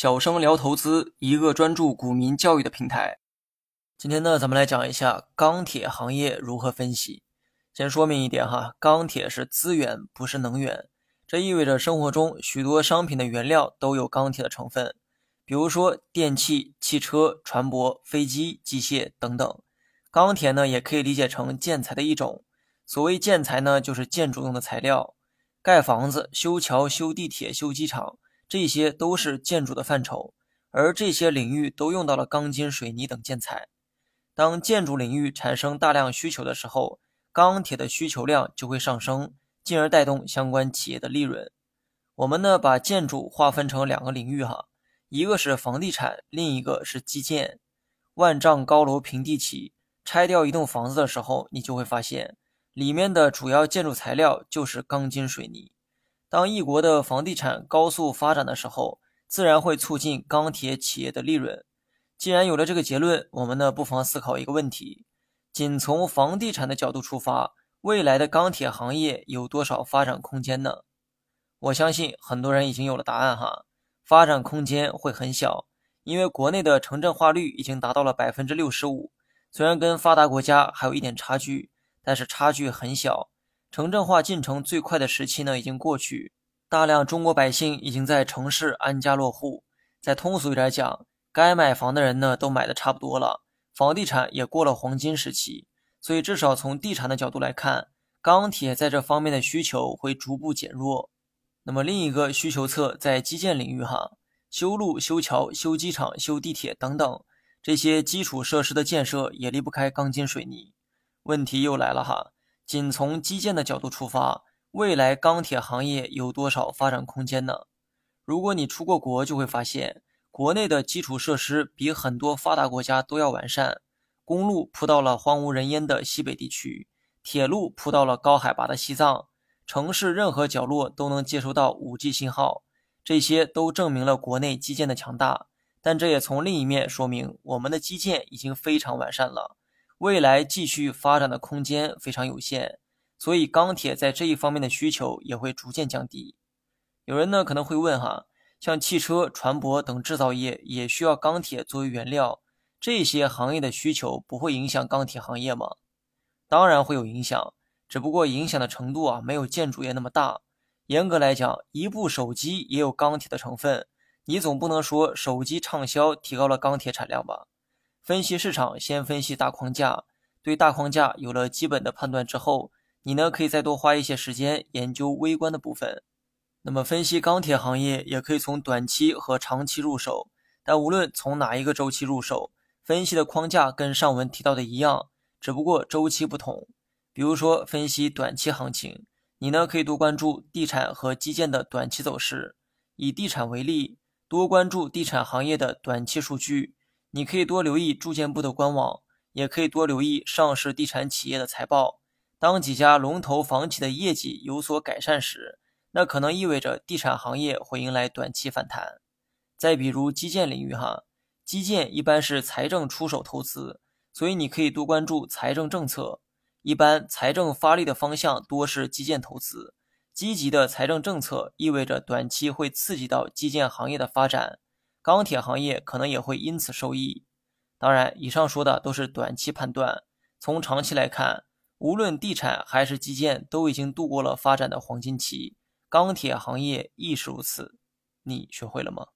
小生聊投资，一个专注股民教育的平台。今天呢，咱们来讲一下钢铁行业如何分析。先说明一点哈，钢铁是资源，不是能源。这意味着生活中许多商品的原料都有钢铁的成分，比如说电器、汽车、船舶、飞机、机械等等。钢铁呢，也可以理解成建材的一种。所谓建材呢，就是建筑用的材料。盖房子、修桥、修地铁、修机场，这些都是建筑的范畴，而这些领域都用到了钢筋、水泥等建材。当建筑领域产生大量需求的时候，钢铁的需求量就会上升，进而带动相关企业的利润。我们呢，把建筑划分成两个领域哈，一个是房地产，另一个是基建。万丈高楼平地起，拆掉一栋房子的时候，你就会发现。里面的主要建筑材料就是钢筋水泥。当一国的房地产高速发展的时候，自然会促进钢铁企业的利润。既然有了这个结论，我们呢不妨思考一个问题：仅从房地产的角度出发，未来的钢铁行业有多少发展空间呢？我相信很多人已经有了答案哈，发展空间会很小，因为国内的城镇化率已经达到了百分之六十五，虽然跟发达国家还有一点差距。但是差距很小，城镇化进程最快的时期呢已经过去，大量中国百姓已经在城市安家落户。再通俗一点讲，该买房的人呢都买的差不多了，房地产也过了黄金时期。所以至少从地产的角度来看，钢铁在这方面的需求会逐步减弱。那么另一个需求侧在基建领域哈，修路、修桥、修机场、修地铁等等这些基础设施的建设也离不开钢筋水泥。问题又来了哈，仅从基建的角度出发，未来钢铁行业有多少发展空间呢？如果你出过国，就会发现国内的基础设施比很多发达国家都要完善，公路铺到了荒无人烟的西北地区，铁路铺到了高海拔的西藏，城市任何角落都能接收到 5G 信号，这些都证明了国内基建的强大。但这也从另一面说明，我们的基建已经非常完善了。未来继续发展的空间非常有限，所以钢铁在这一方面的需求也会逐渐降低。有人呢可能会问哈，像汽车、船舶等制造业也需要钢铁作为原料，这些行业的需求不会影响钢铁行业吗？当然会有影响，只不过影响的程度啊没有建筑业那么大。严格来讲，一部手机也有钢铁的成分，你总不能说手机畅销提高了钢铁产量吧？分析市场，先分析大框架。对大框架有了基本的判断之后，你呢可以再多花一些时间研究微观的部分。那么分析钢铁行业也可以从短期和长期入手，但无论从哪一个周期入手，分析的框架跟上文提到的一样，只不过周期不同。比如说分析短期行情，你呢可以多关注地产和基建的短期走势。以地产为例，多关注地产行业的短期数据。你可以多留意住建部的官网，也可以多留意上市地产企业的财报。当几家龙头房企的业绩有所改善时，那可能意味着地产行业会迎来短期反弹。再比如基建领域，哈，基建一般是财政出手投资，所以你可以多关注财政政策。一般财政发力的方向多是基建投资，积极的财政政策意味着短期会刺激到基建行业的发展。钢铁行业可能也会因此受益。当然，以上说的都是短期判断。从长期来看，无论地产还是基建，都已经度过了发展的黄金期。钢铁行业亦是如此。你学会了吗？